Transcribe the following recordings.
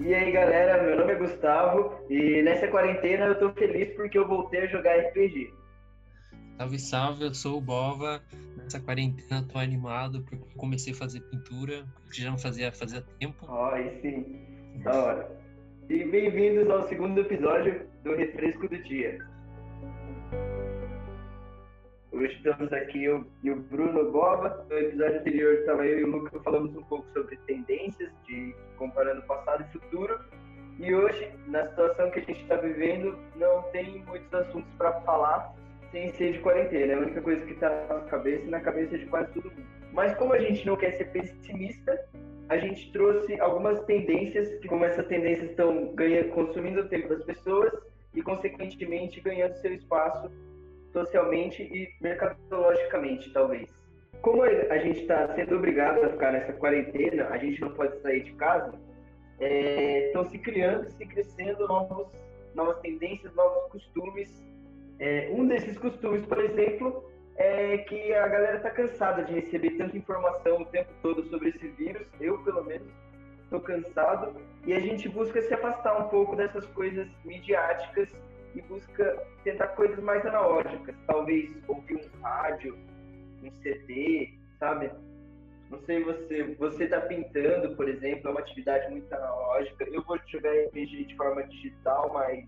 E aí galera, meu nome é Gustavo e nessa quarentena eu tô feliz porque eu voltei a jogar RPG. Salve, salve, eu sou o Bova. Nessa quarentena tô animado porque comecei a fazer pintura, que já não fazia fazia tempo. Ó, oh, aí sim, da hora. E bem-vindos ao segundo episódio do Refresco do Dia. Hoje estamos aqui eu e o Bruno Bova. No episódio anterior estava eu e o Lucas falamos um pouco sobre tendências, de comparando passado e futuro. E hoje, na situação que a gente está vivendo, não tem muitos assuntos para falar sem ser de quarentena. É a única coisa que está na cabeça e na cabeça de quase todo mundo. Mas como a gente não quer ser pessimista, a gente trouxe algumas tendências, que como essas tendências estão consumindo o tempo das pessoas e, consequentemente, ganhando seu espaço socialmente e mercadologicamente, talvez. Como a gente está sendo obrigado a ficar nessa quarentena, a gente não pode sair de casa, estão é, se criando, se crescendo novos, novas tendências, novos costumes. É, um desses costumes, por exemplo, é que a galera está cansada de receber tanta informação o tempo todo sobre esse vírus. Eu, pelo menos, estou cansado. E a gente busca se afastar um pouco dessas coisas midiáticas e busca tentar coisas mais analógicas, talvez ouvir um rádio, um CD, sabe? Não sei você, você está pintando, por exemplo, é uma atividade muito analógica. Eu vou jogar RPG de forma digital, mas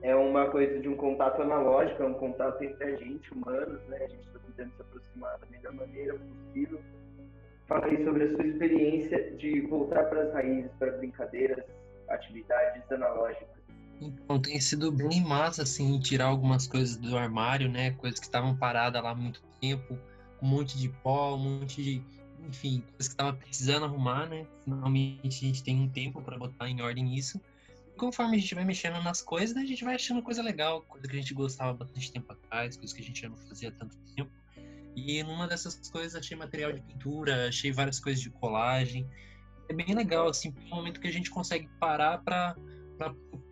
é uma coisa de um contato analógico, é um contato entre a gente, humanos, né? A gente está tentando se aproximar da melhor maneira possível. Fala aí sobre a sua experiência de voltar para as raízes, para brincadeiras, atividades analógicas. Então, tem sido bem massa, assim, tirar algumas coisas do armário, né? Coisas que estavam paradas lá há muito tempo, um monte de pó, um monte de. Enfim, coisas que tava precisando arrumar, né? Finalmente a gente tem um tempo para botar em ordem isso. E conforme a gente vai mexendo nas coisas, a gente vai achando coisa legal, coisa que a gente gostava bastante tempo atrás, coisas que a gente já não fazia tanto tempo. E numa dessas coisas achei material de pintura, achei várias coisas de colagem. É bem legal, assim, um momento que a gente consegue parar para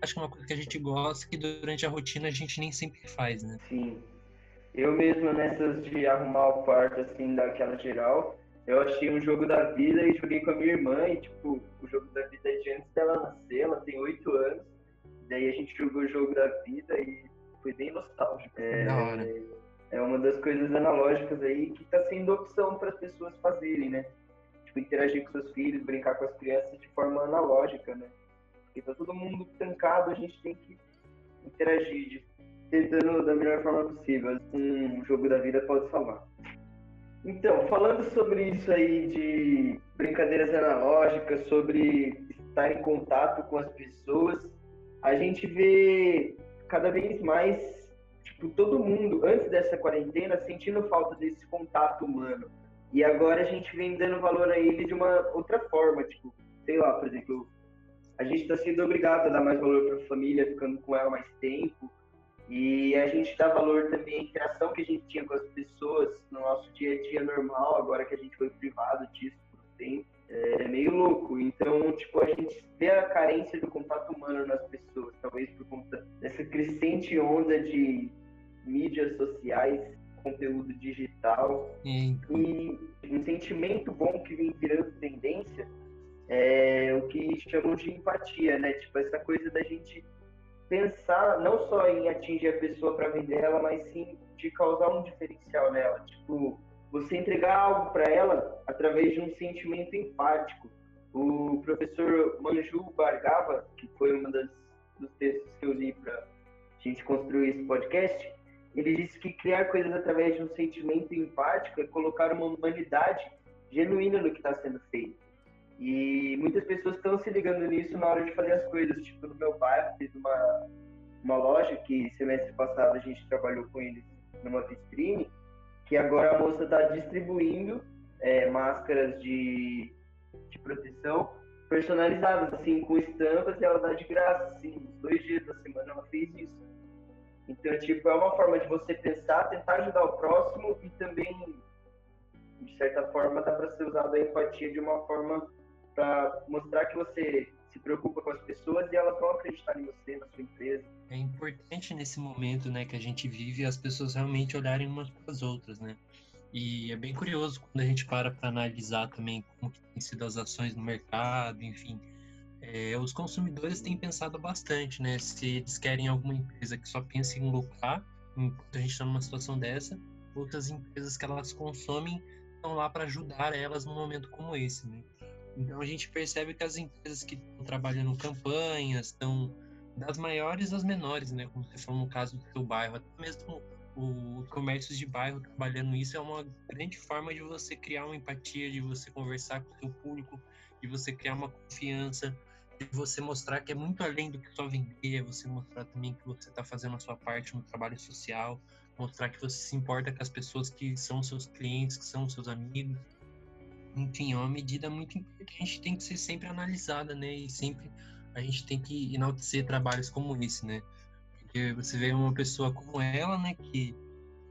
acho que é uma coisa que a gente gosta que durante a rotina a gente nem sempre faz, né? Sim. Eu mesmo nessas de arrumar o quarto, assim, daquela geral, eu achei um jogo da vida e joguei com a minha irmã e, tipo, o jogo da vida é de antes dela nascer, ela tem oito anos, daí a gente jogou o jogo da vida e foi bem nostálgico. É, da hora. é uma das coisas analógicas aí que está sendo opção para as pessoas fazerem, né? Tipo, interagir com seus filhos, brincar com as crianças de forma analógica, né? Porque tá todo mundo trancado, a gente tem que interagir, tentando da melhor forma possível. Um jogo da vida pode salvar. Então, falando sobre isso aí de brincadeiras analógicas, sobre estar em contato com as pessoas, a gente vê cada vez mais, tipo, todo mundo, antes dessa quarentena, sentindo falta desse contato humano. E agora a gente vem dando valor a ele de uma outra forma, tipo, sei lá, por exemplo, a gente está sendo obrigado a dar mais valor para a família, ficando com ela mais tempo. E a gente dá valor também à interação que a gente tinha com as pessoas no nosso dia a dia normal, agora que a gente foi privado disso por um tempo. É meio louco. Então, tipo, a gente vê a carência do contato humano nas pessoas, talvez por conta dessa crescente onda de mídias sociais, conteúdo digital. E um sentimento bom que vem virando tendência é o que chamam de empatia, né? Tipo, essa coisa da gente pensar não só em atingir a pessoa para vender ela, mas sim de causar um diferencial nela. Tipo, você entregar algo para ela através de um sentimento empático. O professor Manju Bargava, que foi um dos textos que eu li para a gente construir esse podcast, ele disse que criar coisas através de um sentimento empático é colocar uma humanidade genuína no que está sendo feito. E muitas pessoas estão se ligando nisso na hora de fazer as coisas. Tipo, no meu bairro, teve uma, uma loja que semestre passado a gente trabalhou com eles numa vitrine, que agora a moça está distribuindo é, máscaras de, de proteção personalizadas, assim, com estampas e ela dá de graça, assim, uns dois dias da semana ela fez isso. Então, tipo, é uma forma de você pensar, tentar ajudar o próximo e também, de certa forma, dá para ser usado a empatia de uma forma para mostrar que você se preocupa com as pessoas e elas vão acreditar em você, na sua empresa. É importante nesse momento, né, que a gente vive, as pessoas realmente olharem umas para as outras, né? E é bem curioso quando a gente para para analisar também como tem sido as ações no mercado, enfim. É, os consumidores têm pensado bastante, né? Se eles querem alguma empresa que só pense em lucrar, enquanto a gente está numa situação dessa, outras empresas que elas consomem estão lá para ajudar elas num momento como esse, né? Então a gente percebe que as empresas que estão trabalhando campanhas estão das maiores às menores, né? Como você falou no caso do seu bairro, até mesmo o comércio de bairro trabalhando isso é uma grande forma de você criar uma empatia, de você conversar com o seu público, de você criar uma confiança, de você mostrar que é muito além do que só vender, é você mostrar também que você está fazendo a sua parte no trabalho social, mostrar que você se importa com as pessoas que são seus clientes, que são seus amigos. Enfim, é uma medida muito importante, tem que ser sempre analisada, né? E sempre a gente tem que enaltecer trabalhos como esse, né? Porque você vê uma pessoa como ela, né, que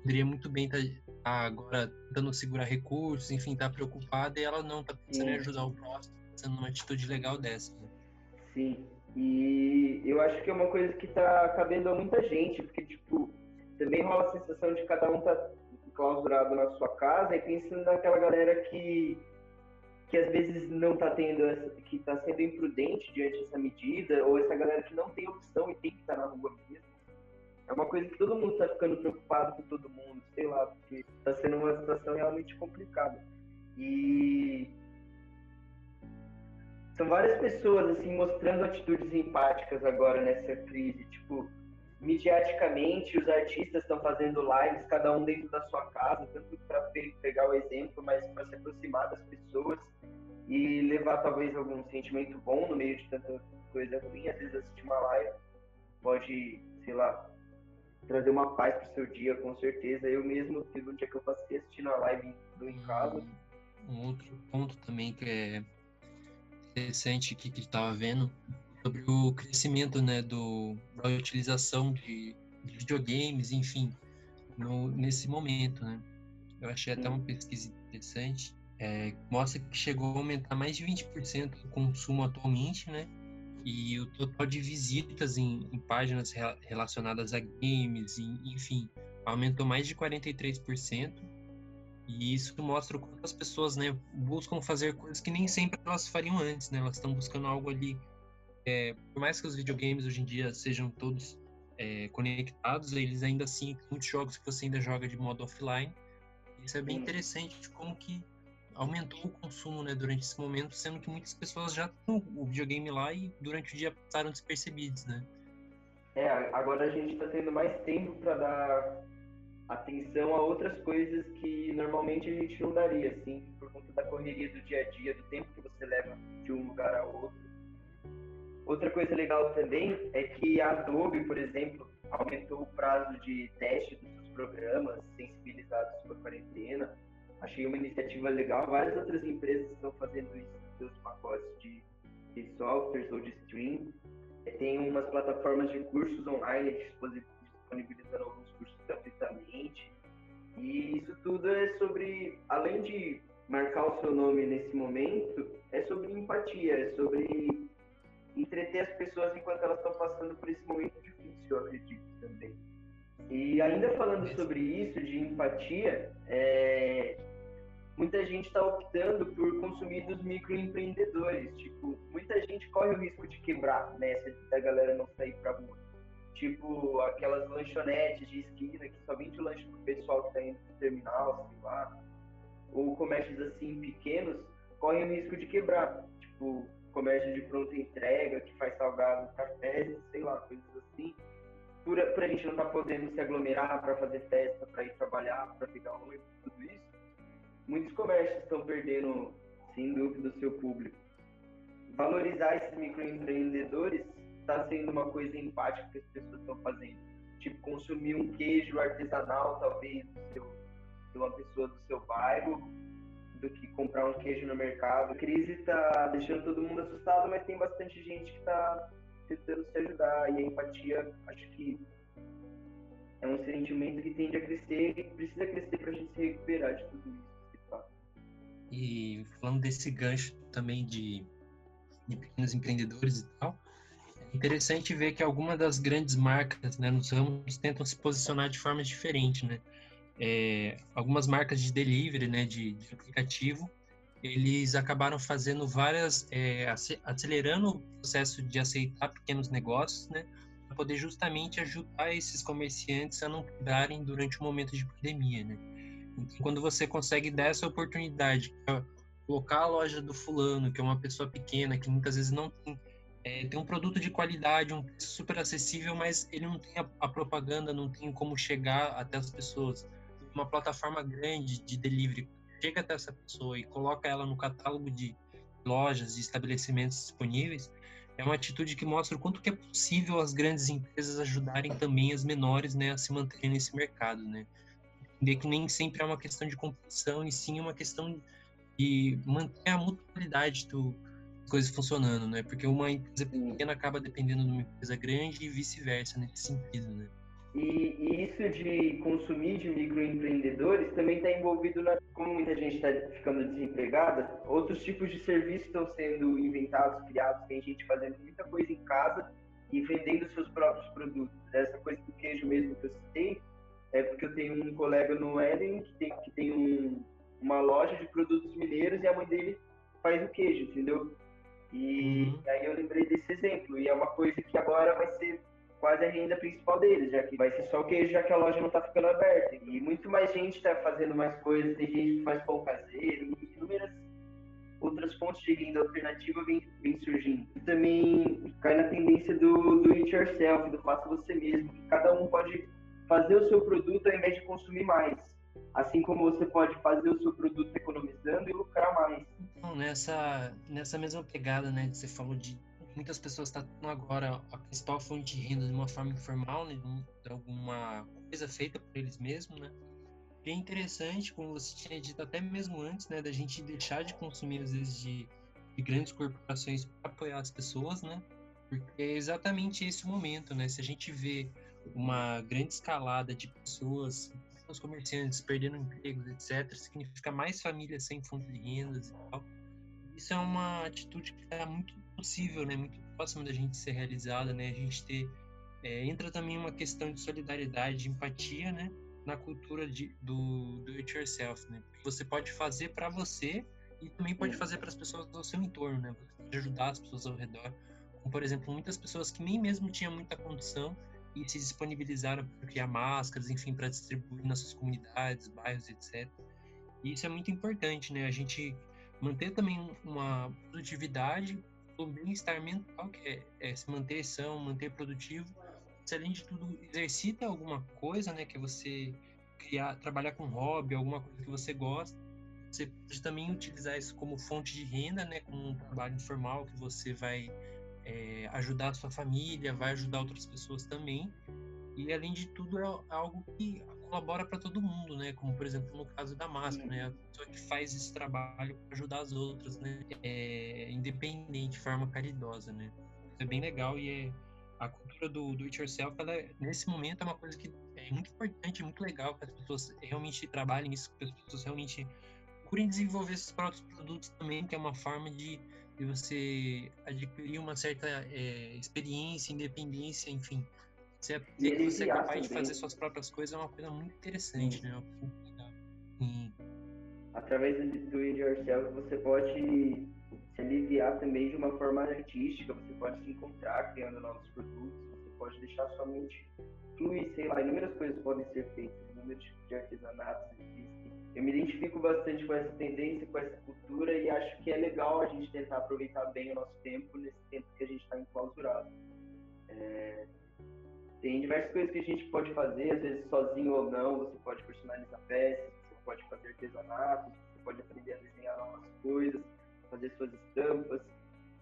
poderia muito bem estar tá agora tentando segurar recursos, enfim, tá preocupada e ela não tá pensando Sim. em ajudar o próximo, sendo uma atitude legal dessa. Né? Sim. E eu acho que é uma coisa que tá cabendo a muita gente, porque, tipo, também rola a sensação de cada um tá clausurado na sua casa e pensando naquela galera que que às vezes não está tendo essa, que está sendo imprudente diante dessa medida ou essa galera que não tem opção e tem que estar tá na rua mesmo. É uma coisa que todo mundo está ficando preocupado com todo mundo sei lá porque está sendo uma situação realmente complicada. E são várias pessoas assim mostrando atitudes empáticas agora nessa crise tipo midiaticamente os artistas estão fazendo lives, cada um dentro da sua casa, tanto para pegar o exemplo, mas para se aproximar das pessoas e levar talvez algum sentimento bom no meio de tanta coisa ruim. Às vezes assistir uma live pode, sei lá, trazer uma paz para o seu dia, com certeza. Eu mesmo tive um dia que eu passei assistindo a live do em casa. Um outro ponto também que é interessante que, que estava vendo sobre o crescimento né, do, da utilização de, de videogames, enfim, no, nesse momento. Né? Eu achei até uma pesquisa interessante, é, mostra que chegou a aumentar mais de 20% o consumo atualmente, né? E o total de visitas em, em páginas relacionadas a games, enfim, aumentou mais de 43%. E isso mostra o quanto as pessoas né, buscam fazer coisas que nem sempre elas fariam antes, né? Elas estão buscando algo ali é, por mais que os videogames hoje em dia sejam todos é, conectados, eles ainda assim, muitos jogos que você ainda joga de modo offline. Isso é bem interessante, como que aumentou o consumo né, durante esse momento, sendo que muitas pessoas já têm o videogame lá e durante o dia passaram despercebidos, né? É, agora a gente está tendo mais tempo para dar atenção a outras coisas que normalmente a gente não daria, assim, por conta da correria do dia a dia, do tempo que você leva de um lugar a outro. Outra coisa legal também é que a Adobe, por exemplo, aumentou o prazo de teste dos seus programas sensibilizados por quarentena. Achei uma iniciativa legal. Várias outras empresas estão fazendo isso seus pacotes de, de softwares ou de stream. Tem umas plataformas de cursos online disponibilizando alguns cursos gratuitamente. E isso tudo é sobre, além de marcar o seu nome nesse momento, é sobre empatia, é sobre entreter as pessoas enquanto elas estão passando por esse momento difícil, eu acredito também. E ainda falando sobre isso, de empatia, é... muita gente está optando por consumir dos microempreendedores. Tipo, muita gente corre o risco de quebrar nessa né, da galera não sair para rua. Tipo, aquelas lanchonetes de esquina que somente o lanche do pessoal que está indo pro terminal, sei lá. Ou comércios assim pequenos correm o risco de quebrar. Tipo, comércio de pronta entrega, que faz salgado, cafés, sei lá, coisas assim. Por, por a gente não estar tá podendo se aglomerar para fazer festa, para ir trabalhar, para pegar ônibus, tudo isso, muitos comércios estão perdendo, sem dúvida, o seu público. Valorizar esses microempreendedores está sendo uma coisa empática que as pessoas estão fazendo. Tipo, consumir um queijo artesanal, talvez, seu, de uma pessoa do seu bairro, do que comprar um queijo no mercado. A crise está deixando todo mundo assustado, mas tem bastante gente que está tentando se ajudar. E a empatia, acho que é um sentimento que tende a crescer e precisa crescer para a gente se recuperar de tudo isso. E falando desse gancho também de, de pequenos empreendedores e tal, é interessante ver que algumas das grandes marcas né, nos ramos tentam se posicionar de forma diferente, né? é, algumas marcas de delivery, né, de, de, aplicativo, eles acabaram fazendo várias, é, acelerando o processo de aceitar pequenos negócios, né, para poder justamente ajudar esses comerciantes a não quebrarem durante o momento de pandemia, né. Quando você consegue dar essa oportunidade, é colocar a loja do fulano, que é uma pessoa pequena, que muitas vezes não tem é, tem um produto de qualidade, um preço super acessível, mas ele não tem a, a, propaganda, não tem como chegar até as pessoas. Uma plataforma grande de delivery chega até essa pessoa e coloca ela no catálogo de lojas e estabelecimentos disponíveis, é uma atitude que mostra o quanto que é possível as grandes empresas ajudarem também as menores né, a se manterem nesse mercado. Né? Entender que nem sempre é uma questão de competição, e sim uma questão de manter a mutualidade do, coisas funcionando, né? Porque uma empresa pequena acaba dependendo de uma empresa grande e vice-versa nesse sentido, né? E, e, isso de consumir de microempreendedores também está envolvido na. Como muita gente está ficando desempregada, outros tipos de serviços estão sendo inventados, criados. Tem gente fazendo muita coisa em casa e vendendo seus próprios produtos. Essa coisa do queijo mesmo que eu citei, é porque eu tenho um colega no Éden que tem, que tem um, uma loja de produtos mineiros e a mãe dele faz o queijo, entendeu? E uhum. aí eu lembrei desse exemplo. E é uma coisa que agora vai ser quase a renda principal deles, já que vai ser só o queijo, já que a loja não está ficando aberta. E muito mais gente está fazendo mais coisas, tem gente que faz pão caseiro, inúmeras outras fontes de renda alternativa vêm vem surgindo. E também cai na tendência do, do it yourself, do faça você mesmo, que cada um pode fazer o seu produto ao invés de consumir mais. Assim como você pode fazer o seu produto economizando e lucrar mais. Então, nessa, nessa mesma pegada, né, que você falou de muitas pessoas estão tá agora a principal fonte de renda de uma forma informal, né, de alguma coisa feita por eles mesmos, né? E é interessante, como você tinha dito até mesmo antes, né, da gente deixar de consumir às vezes de, de grandes corporações para apoiar as pessoas, né? Porque é exatamente esse o momento, né? Se a gente vê uma grande escalada de pessoas os comerciantes perdendo empregos, etc., significa mais famílias sem fonte de rendas e tal. Isso é uma atitude que é muito possível, né? Muito próxima da gente ser realizada, né? A gente ter é, entra também uma questão de solidariedade, de empatia, né? Na cultura de, do do it yourself, né? Você pode fazer para você e também pode fazer para as pessoas do seu entorno, né? Você pode ajudar as pessoas ao redor. Como, por exemplo, muitas pessoas que nem mesmo tinham muita condição e se disponibilizaram para criar máscaras, enfim, para distribuir nas suas comunidades, bairros, etc. E isso é muito importante, né? A gente manter também uma produtividade, o bem-estar mental, que é, é, se manter são, manter produtivo. Se além de tudo exercita alguma coisa, né? Que você criar, trabalhar com hobby, alguma coisa que você gosta. Você pode também utilizar isso como fonte de renda, né? Como um trabalho informal que você vai é, ajudar a sua família, vai ajudar outras pessoas também. E além de tudo é algo que colabora para todo mundo, né? Como por exemplo no caso da máscara, né? A pessoa que faz esse trabalho para ajudar as outras, né? É, independente, de forma caridosa, né? Isso é bem legal e é, a cultura do, do it yourself, ela, nesse momento é uma coisa que é muito importante, muito legal que as pessoas realmente trabalhem nisso, que as pessoas realmente procurem desenvolver esses próprios produtos também, que é uma forma de de você adquirir uma certa é, experiência, independência, enfim. Você, que você é capaz de fazer suas próprias coisas é uma coisa muito interessante, né? Sim. Através do It Yourself, você pode se aliviar também de uma forma artística, você pode se encontrar criando novos produtos, você pode deixar sua mente fluir, sei lá, inúmeras coisas podem ser feitas, inúmeros tipos de artesanatos existem eu me identifico bastante com essa tendência, com essa cultura e acho que é legal a gente tentar aproveitar bem o nosso tempo nesse tempo que a gente está enclausurado. É, tem diversas coisas que a gente pode fazer, às vezes sozinho ou não, você pode personalizar peças, você pode fazer artesanato, você pode aprender a desenhar novas coisas, fazer suas estampas.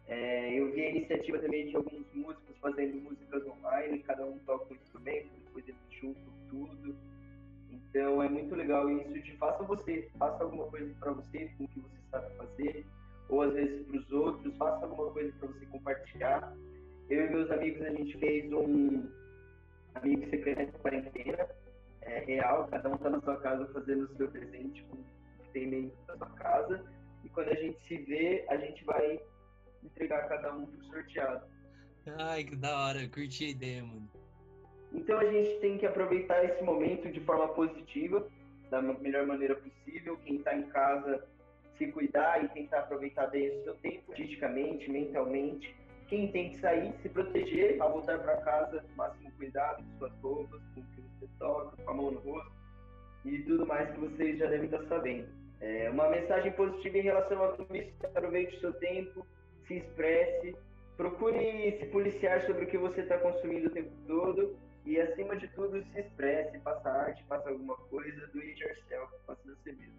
É, eu vi a iniciativa também de alguns músicos fazendo músicas online, cada um toca um instrumento, depois eles juntam tudo então é muito legal isso de faça você, faça alguma coisa para você com o que você sabe fazer, ou às vezes para os outros, faça alguma coisa para você compartilhar. Eu e meus amigos a gente fez um amigo secreto quarentena é, real, cada um está na sua casa fazendo o seu presente com o que tem dentro da sua casa, e quando a gente se vê, a gente vai entregar cada um pro sorteado. Ai, que da hora, eu curti a ideia, mano. Então a gente tem que aproveitar esse momento de forma positiva da melhor maneira possível. Quem está em casa, se cuidar e tentar aproveitar bem o seu tempo, fisicamente, mentalmente. Quem tem que sair, se proteger ao voltar para casa, máximo cuidado com suas roupas, com o que você toca, com a mão no rosto e tudo mais que vocês já devem estar sabendo. É uma mensagem positiva em relação a tudo isso, aproveite o seu tempo, se expresse, procure se policiar sobre o que você está consumindo o tempo todo e, acima de tudo, se expresse, faça arte, faça alguma coisa, do it yourself, faça você mesmo.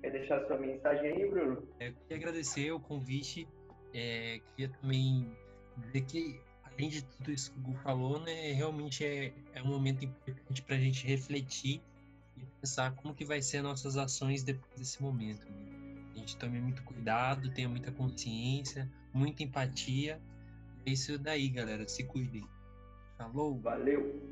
Quer deixar sua mensagem aí, Bruno? É, eu queria agradecer o convite, é, queria também dizer que, além de tudo isso que o Gu falou, né, realmente é, é um momento importante para a gente refletir e pensar como que vai ser nossas ações depois desse momento. Né? A gente tome muito cuidado, tenha muita consciência, muita empatia. É isso daí, galera. Se cuidem. Falou. Valeu.